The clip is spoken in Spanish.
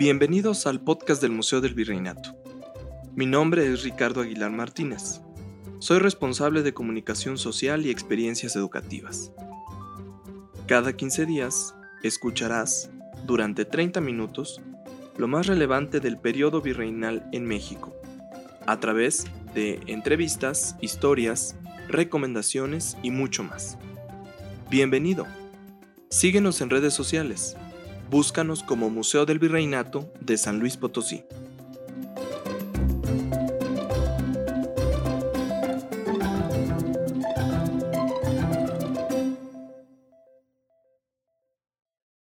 Bienvenidos al podcast del Museo del Virreinato. Mi nombre es Ricardo Aguilar Martínez. Soy responsable de comunicación social y experiencias educativas. Cada 15 días escucharás, durante 30 minutos, lo más relevante del periodo virreinal en México, a través de entrevistas, historias, recomendaciones y mucho más. Bienvenido. Síguenos en redes sociales. Búscanos como Museo del Virreinato de San Luis Potosí.